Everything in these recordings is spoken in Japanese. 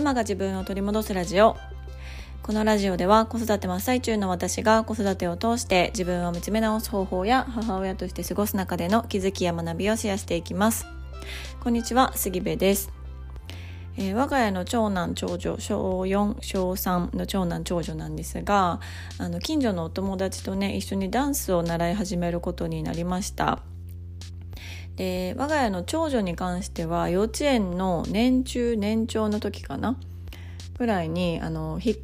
ママが自分を取り戻すラジオ。このラジオでは子育て真っ最中の私が子育てを通して自分を見つめ直す方法や母親として過ごす中での気づきや学びをシェアしていきます。こんにちは杉部です。えー、我が家の長男長女小4小3の長男長女なんですがあの近所のお友達とね一緒にダンスを習い始めることになりました。で我が家の長女に関しては幼稚園の年中年長の時かなぐらいにあの引っ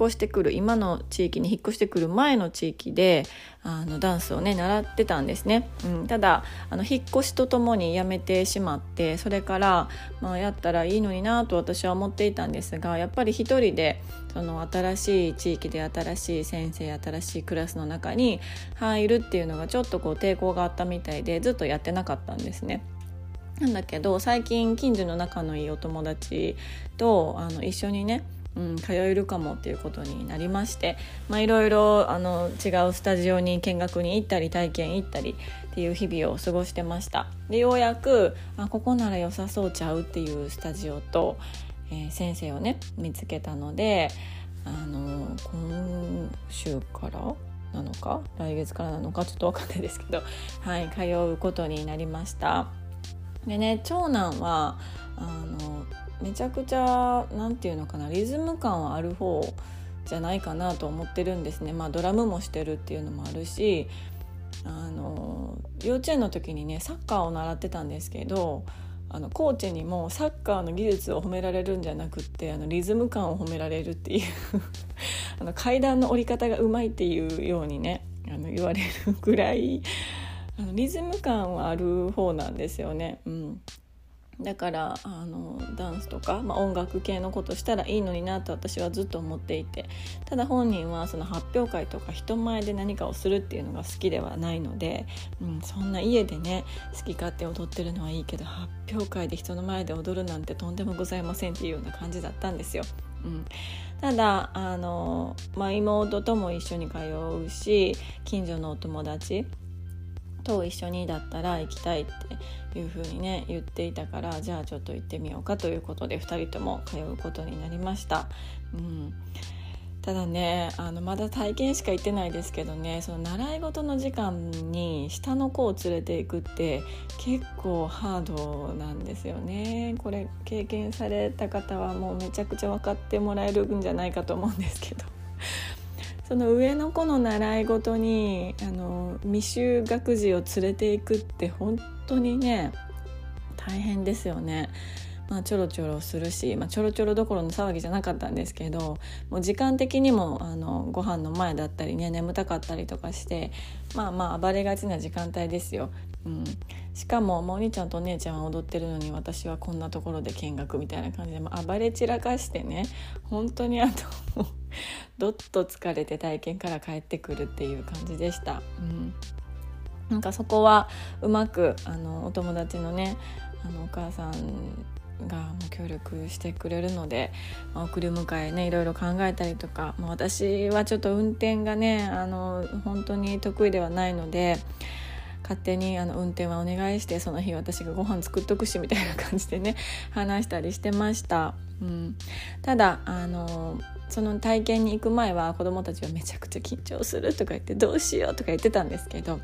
越してくる今の地域に引っ越してくる前の地域であのダンスをね習ってたんですね、うん、ただあの引っ越しとともに辞めてしまってそれから、まあ、やったらいいのになと私は思っていたんですがやっぱり一人でその新しい地域で新しい先生新しいクラスの中に入るっていうのがちょっとこう抵抗があったみたいでずっとやってなかったんですね。なんだけど最近近所の仲のいいお友達とあの一緒にねうん、通えるかもっていうことになりましていろいろ違うスタジオに見学に行ったり体験行ったりっていう日々を過ごしてました。でようやくあここなら良さそうちゃうっていうスタジオと、えー、先生をね見つけたのであの今週からなのか来月からなのかちょっと分かんないですけど はい通うことになりました。でね長男はあのめちゃくちゃ何て言うのかなリズム感はある方じゃないかなと思ってるんですね。まあ、ドラムもしてるっていうのもあるしあの幼稚園の時にねサッカーを習ってたんですけどあのコーチにもサッカーの技術を褒められるんじゃなくってあのリズム感を褒められるっていう あの階段の折り方がうまいっていうようにねあの言われるぐらいあのリズム感はある方なんですよね。うんだからあのダンスとか、まあ、音楽系のことしたらいいのになと私はずっと思っていてただ本人はその発表会とか人前で何かをするっていうのが好きではないので、うん、そんな家でね好き勝手踊ってるのはいいけど発表会で人の前で踊るなんてとんでもございませんっていうような感じだったんですよ。うん、ただあの、まあ、妹とも一緒に通うし近所のお友達と一緒にだったら行きたいっていう風にね言っていたからじゃあちょっと行ってみようかということで2人とも通うことになりました。うん。ただねあのまだ体験しか行ってないですけどねその習い事の時間に下の子を連れていくって結構ハードなんですよね。これ経験された方はもうめちゃくちゃ分かってもらえるんじゃないかと思うんですけど。その上の子の習い事にあの未就学児を連れていくって本当にね大変ですよね。まあ、ちょろちょろするし、まあ、ちょろちょろどころの騒ぎじゃなかったんですけどもう時間的にもあのご飯の前だったりね眠たかったりとかしてまあまあ暴れがちな時間帯ですよ。うん、しかももうお兄ちゃんとお姉ちゃんは踊ってるのに私はこんなところで見学みたいな感じで、まあ、暴れ散らかしてね本当にあと どっと疲れて体験から帰ってくるっていう感じでした。うんなんかそこはうまくあのお友達のねあのお母さんがもう協力してくれるので、まあ、送り迎えねいろいろ考えたりとか、まあ、私はちょっと運転がねあの本当に得意ではないので勝手にあの運転はお願いしてその日私がご飯作っとくしみたいな感じでね話したりしてました。うん、ただあのその体験に行く前は子どもたちはめちゃくちゃ緊張するとか言ってどうしようとか言ってたんですけど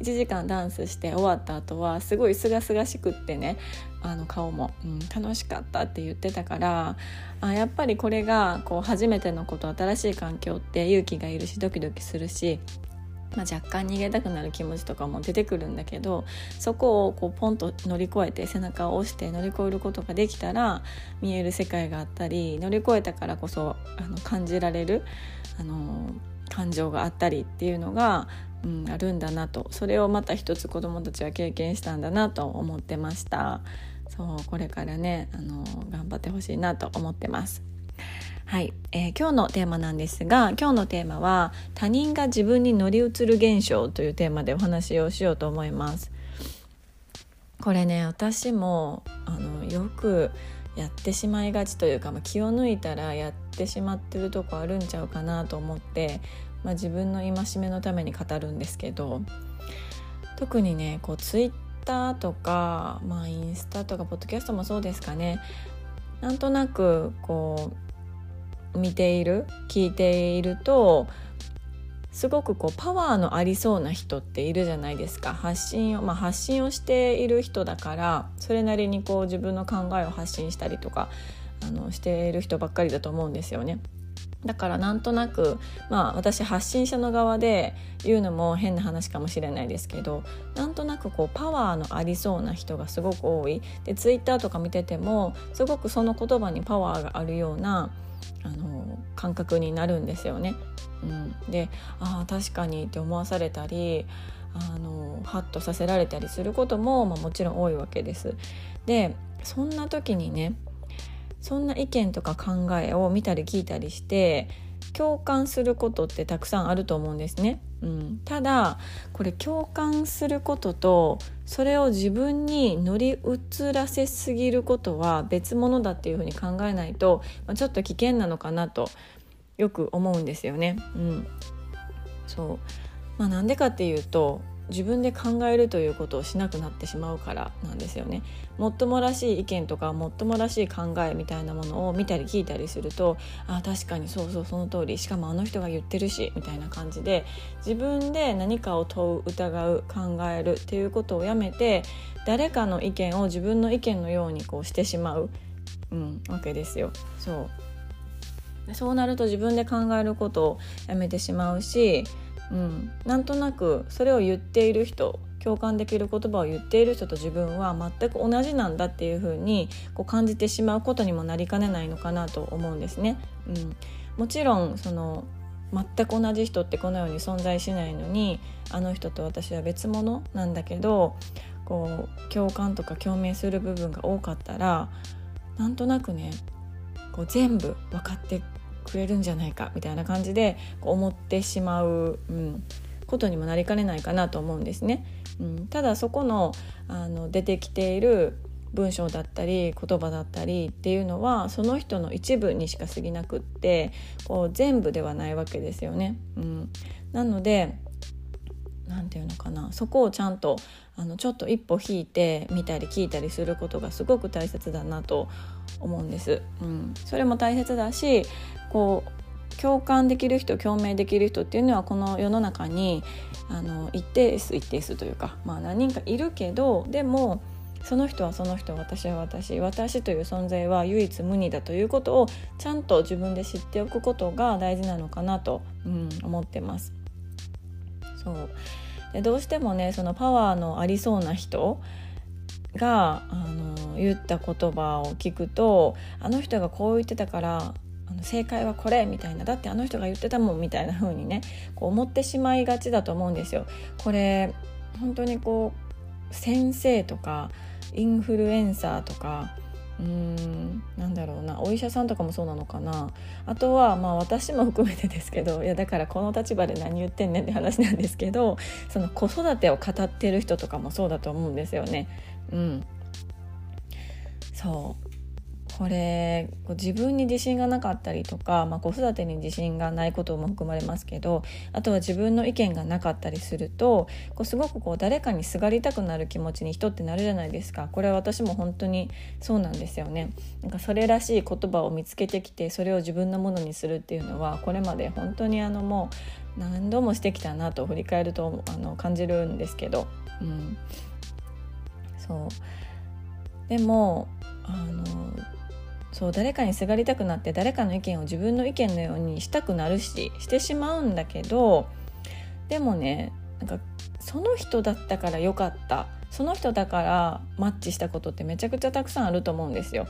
1時間ダンスして終わった後はすごいすがすがしくってねあの顔も、うん、楽しかったって言ってたからあやっぱりこれがこう初めてのこと新しい環境って勇気がいるしドキドキするしまあ、若干逃げたくなる気持ちとかも出てくるんだけどそこをこうポンと乗り越えて背中を押して乗り越えることができたら見える世界があったり乗り越えたからこそあの感じられるあの感情があったりっていうのが、うん、あるんだなとそれをまた一つ子どもたちは経験したんだなと思ってましたそうこれからねあの頑張ってほしいなと思ってます。はい、えー、今日のテーマなんですが今日のテーマは他人が自分に乗り移る現象というテーマでお話をしようと思います。これね私もあのよくやってしまいがちというか、まあ、気を抜いたらやってしまってるとこあるんちゃうかなと思って、まあ、自分の戒めのために語るんですけど特にねこうツイッターとか、まあ、インスタとかポッドキャストもそうですかね。なんとなくこう見ている聞いているとすごくこうパワーのありそうな人っているじゃないですか発信を、まあ、発信をしている人だからそれなりにこう自分の考えを発信したりとかあのしている人ばっかりだと思うんですよね。だからなんとなくまあ私発信者の側で言うのも変な話かもしれないですけどなんとなくこうパワーのありそうな人がすごく多いでツイッターとか見ててもすごくその言葉にパワーがあるようなあの感覚になるんですよね。うん、でああ確かにって思わされたりあのハッとさせられたりすることも、まあ、もちろん多いわけです。でそんな時にねそんな意見とか考えを見たり聞いたりして共感することってたくさんあると思うんですね。うん、ただこれ共感することとそれを自分に乗り移らせすぎることは別物だっていうふうに考えないと、まあ、ちょっと危険なのかなとよく思うんですよね。うん、そう。まあ、なんでかっていうと自分で考えるということをしなくなってしまうからなんですよね。もっともらしい意見とかもっともらしい考えみたいなものを見たり聞いたりするとあ確かにそうそうその通りしかもあの人が言ってるしみたいな感じで自分で何かを問う疑う考えるっていうことをやめて誰かの意見を自分の意見のようにこうしてしまう、うん、わけですよ。そうそうなると自分で考えることをやめてしまうしうん、なんとなくそれを言っている人共感できる言葉を言っている人と自分は全く同じなんだっていうふうにこう感じてしまうことにもなりかねないのかなと思うんですね。うん、もちろんその全く同じ人ってこのように存在しないのにあの人と私は別物なんだけどこう共感とか共鳴する部分が多かったらなんとなくねこう全部分かってくれるんじゃないかみたいな感じでこう思ってしまう、うん、ことにもなりかねないかなと思うんですね。うん、ただそこのあの出てきている文章だったり言葉だったりっていうのはその人の一部にしか過ぎなくってこう全部ではないわけですよね。うん、なので何て言うのかなそこをちゃんとあのちょっと一歩引いて見たり聞いたりすることがすごく大切だなと思うんです。うん、それも大切だしこう共感できる人共鳴できる人っていうのはこの世の中にあの一定数一定数というか、まあ、何人かいるけどでもその人はその人私は私私という存在は唯一無二だということをちゃんと自分で知っておくことが大事なのかなと、うん、思ってます。そうでどうしてもねそのパワーのありそうな人があの言った言葉を聞くとあの人がこう言ってたからあの正解はこれみたいなだってあの人が言ってたもんみたいな風にねこう思ってしまいがちだと思うんですよ。これ本当にこう先生とかインフルエンサーとかうーんなんだろうなお医者さんとかもそうなのかなあとはまあ私も含めてですけどいやだからこの立場で何言ってんねんって話なんですけどその子育てを語ってる人とかもそうだと思うんですよね。うん、そうこれ自分に自信がなかったりとか、まあ、子育てに自信がないことも含まれますけどあとは自分の意見がなかったりするとこうすごくこう誰かにすがりたくなる気持ちに人ってなるじゃないですか。これは私も本当にそうなんですよね。なんかそれらしい言葉を見つけてきてそれを自分のものにするっていうのはこれまで本当にあのもう何度もしてきたなと振り返るとあの感じるんですけど、うん、そう。でもあのそう誰かにすがりたくなって誰かの意見を自分の意見のようにしたくなるししてしまうんだけどでもねなんかその人だったからよかったその人だからマッチしたことってめちゃくちゃたくさんあると思うんですよ。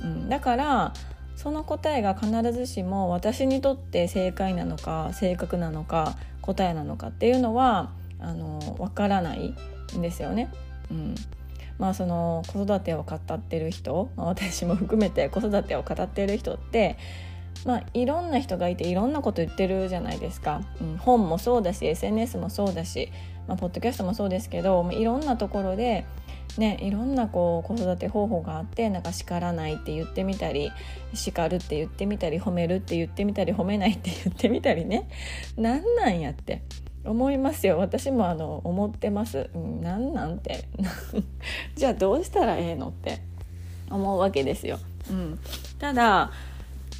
うん、だからその答えが必ずしも私にとって正解なのか正確なのか答えなのかっていうのはあの分からないんですよね。うん、まあ、その子育てを語ってる人、まあ、私も含めて子育てを語ってる人って、まあ、いろんな人がいていろんなこと言ってるじゃないですか、うん、本もそうだし SNS もそうだし、まあ、ポッドキャストもそうですけどまあいろんなところで、ね、いろんなこう子育て方法があってなんか叱らないって言ってみたり叱るって言ってみたり褒めるって言ってみたり褒めないって言ってみたりねなんなんやって。思いますよ。私もあの思ってます、うん、なんなんて。じゃあどうしたらええのって。思うわけですよ。うん、ただ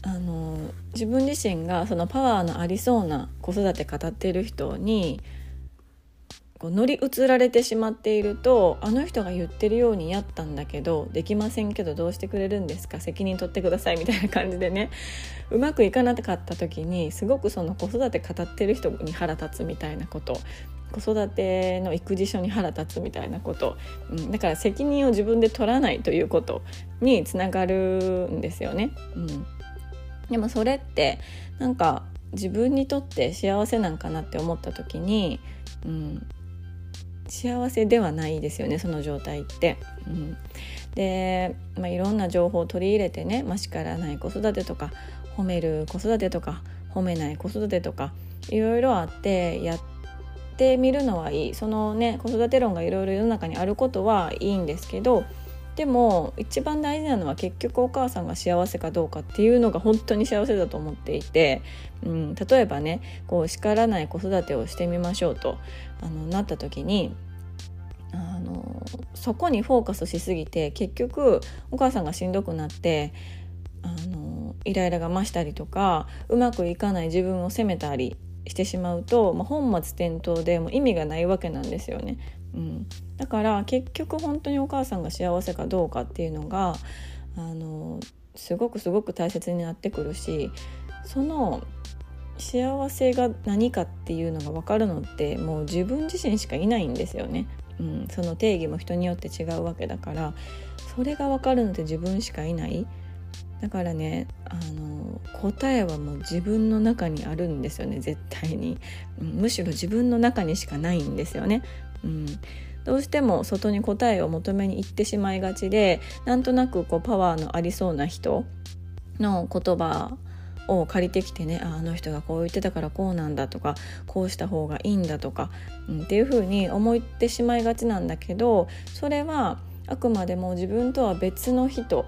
あの自分自身がそのパワーのありそうな子育て語ってる人にこう乗り移られてしまっているとあの人が言ってるようにやったんだけどできませんけどどうしてくれるんですか？責任取ってくださいみたいな感じでね。うまくいかなかった時にすごくその子育て語ってる人に腹立つみたいなこと。子育ての育児書に腹立つみたいなこと、うん、だから責任を自分で取らないということにつながるんですよね。うん、でもそれってなんか自分にとって幸せなんかなって思った時に、うん、幸せではないですよねその状態って。うん、で、まあ、いろんな情報を取り入れてね、まあ、叱らない子育てとか褒める子育てとか褒めない子育てとかいろいろあってやってみるのはいいそのね子育て論がいろいろ世の中にあることはいいんですけどでも一番大事なのは結局お母さんが幸せかどうかっていうのが本当に幸せだと思っていて、うん、例えばねこう叱らない子育てをしてみましょうとあのなった時にあのそこにフォーカスしすぎて結局お母さんがしんどくなってあのイライラが増したりとかうまくいかない自分を責めたりしてしまうと、まあ、本末転倒でも意味がないわけなんですよね。うん、だから結局本当にお母さんが幸せかどうかっていうのがあのすごくすごく大切になってくるしその幸せが何かっていうのが分かるのってもう自分自身しかいないんですよね。うん、その定義も人によって違うわけだからそれが分かるのって自分しかいない。だからねあの答えはもう自分の中にあるんですよね絶対に、うん、むしろ自分の中にしかないんですよね。うん、どうしても外に答えを求めに行ってしまいがちでなんとなくこうパワーのありそうな人の言葉を借りてきてねあの人がこう言ってたからこうなんだとかこうした方がいいんだとか、うん、っていうふうに思ってしまいがちなんだけどそれはあくまでも自分とは別の人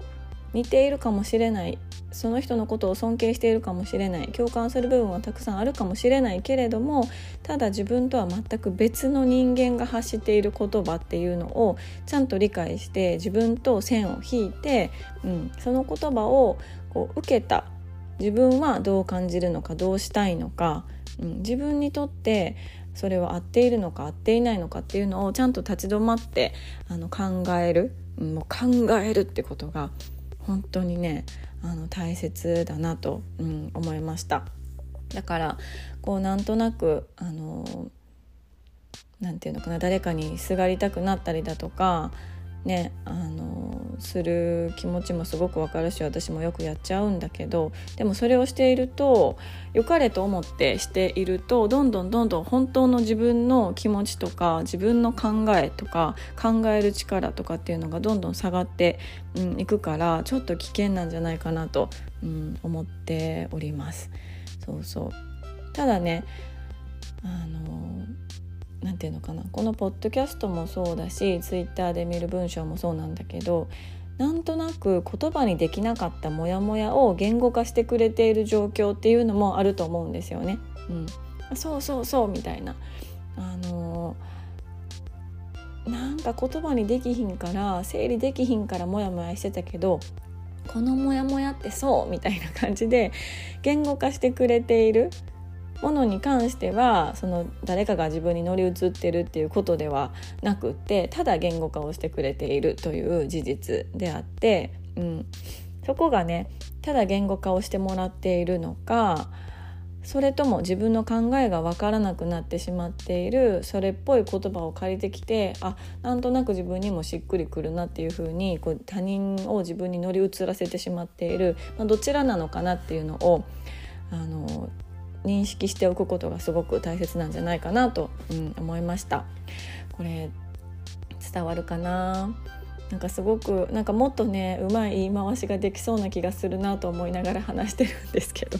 似ているかもしれない。その人のことを尊敬しているかもしれない。共感する部分はたくさんあるかもしれないけれどもただ自分とは全く別の人間が発している言葉っていうのをちゃんと理解して自分と線を引いて、うん、その言葉をこう受けた。自分はどう感じるのかどうしたいのか、うん、自分にとってそれは合っているのか合っていないのかっていうのをちゃんと立ち止まってあの考える、うん、もう考えるってことが本当にねあの大切だなと、うん、思いました。だからこうなんとなくあのなんていうのかな誰かにすがりたくなったりだとかねあのする気持ちもすごくわかるし私もよくやっちゃうんだけどでもそれをしていると良かれと思ってしているとどんどんどんどん本当の自分の気持ちとか自分の考えとか考える力とかっていうのがどんどん下がってい、うん、くからちょっと危険なんじゃないかなと、うん、思っております。そうそうただねあの何て言うのかなこのポッドキャストもそうだしツイッターで見る文章もそうなんだけどなんとなく言葉にできなかったモヤモヤを言語化してくれている状況っていうのもあると思うんですよね。うん、そうそうそうみたいな。あのー、なんか言葉にできひんから整理できひんからモヤモヤしてたけどこのモヤモヤってそうみたいな感じで言語化してくれているものに関してはその誰かが自分に乗り移ってるっていうことではなくってただ言語化をしてくれているという事実であって、うん、そこがねただ言語化をしてもらっているのかそれとも自分の考えが分からなくなってしまっているそれっぽい言葉を借りてきてあなんとなく自分にもしっくりくるなっていうふうにこう他人を自分に乗り移らせてしまっている、まあ、どちらなのかなっていうのをあの認識しておくことがすごく大切なんじゃないかなと、うん、思いました。これ伝わるかな？なんかすごくなんかもっとねうまい言い回しができそうな気がするなと思いながら話してるんですけど。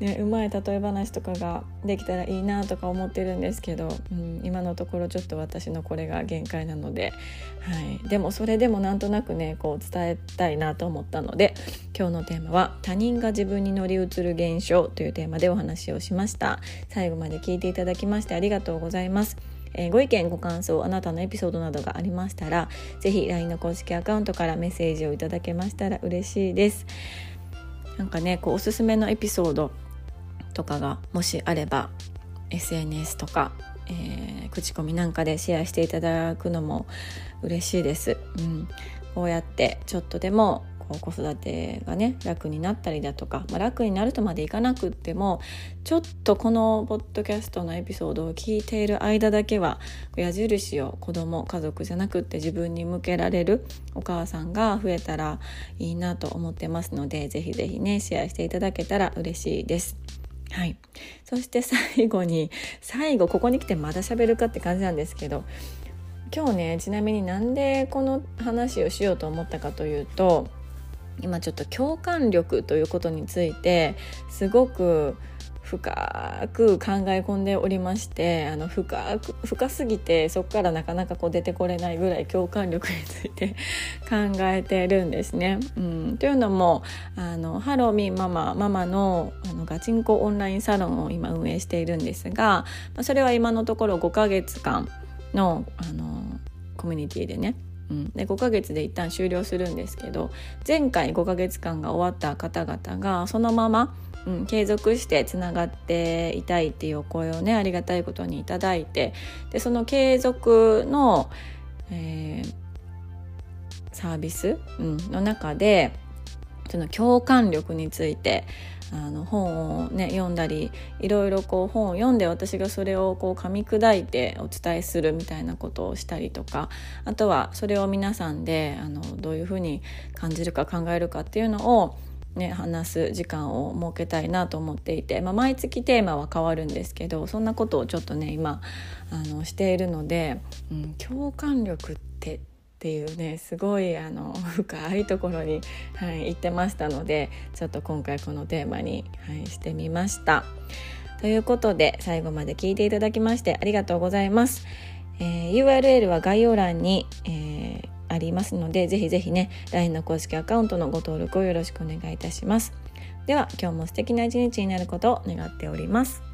ね、うまい例え話とかができたらいいなとか思ってるんですけど、うん、今のところちょっと私のこれが限界なので、はい、でもそれでもなんとなくねこう伝えたいなと思ったので今日のテーマは「他人が自分に乗り移る現象」というテーマでお話をしました。最後まで聞いていただきましてありがとうございます。え、ご意見ご感想あなたのエピソードなどがありましたら是非 LINE の公式アカウントからメッセージをいただけましたら嬉しいです。なんかねこうおすすめのエピソードとかがもしあれば SNS とか、えー、口コミなんかでシェアしていただくのも嬉しいです、うん、こうやってちょっとでも子育てがね楽になったりだとか、まあ、楽になるとまでいかなくってもちょっとこのポッドキャストのエピソードを聞いている間だけは矢印を子供家族じゃなくって自分に向けられるお母さんが増えたらいいなと思ってますのでぜひぜひねシェアしていただけたら嬉しいです。はい、そして最後に最後ここに来てまだ喋るかって感じなんですけど今日ねちなみになんでこの話をしようと思ったかというと今ちょっと共感力ということについてすごく深く考え込んでおりましてあの深く深すぎてそこからなかなかこう出てこれないぐらい共感力について 考えてるんですね。うん、というのもあのハローミーママママのあのガチンコオンラインサロンを今運営しているんですがそれは今のところ5ヶ月間のあのコミュニティでね。うん、で5ヶ月で一旦終了するんですけど前回5ヶ月間が終わった方々がそのまま、うん、継続してつながっていたいっていうお声をねありがたいことに頂いてでその継続の、えー、サービス、うん、の中でその共感力についてあの本をね読んだりいろいろこう本を読んで私がそれをこう噛み砕いてお伝えするみたいなことをしたりとかあとはそれを皆さんであのどういうふうに感じるか考えるかっていうのをね、話す時間を設けたいなと思っていて、まあ、毎月テーマは変わるんですけどそんなことをちょっとね今あのしているので、うん、共感力ってっていうねすごいあの深いところに、はい、行ってましたのでちょっと今回このテーマに、はい、してみました。ということで最後まで聞いていただきましてありがとうございます。えー、URL は概要欄に、えー、ありますのでぜひぜひね LINE の公式アカウントのご登録をよろしくお願いいたします。では今日も素敵な一日になることを願っております。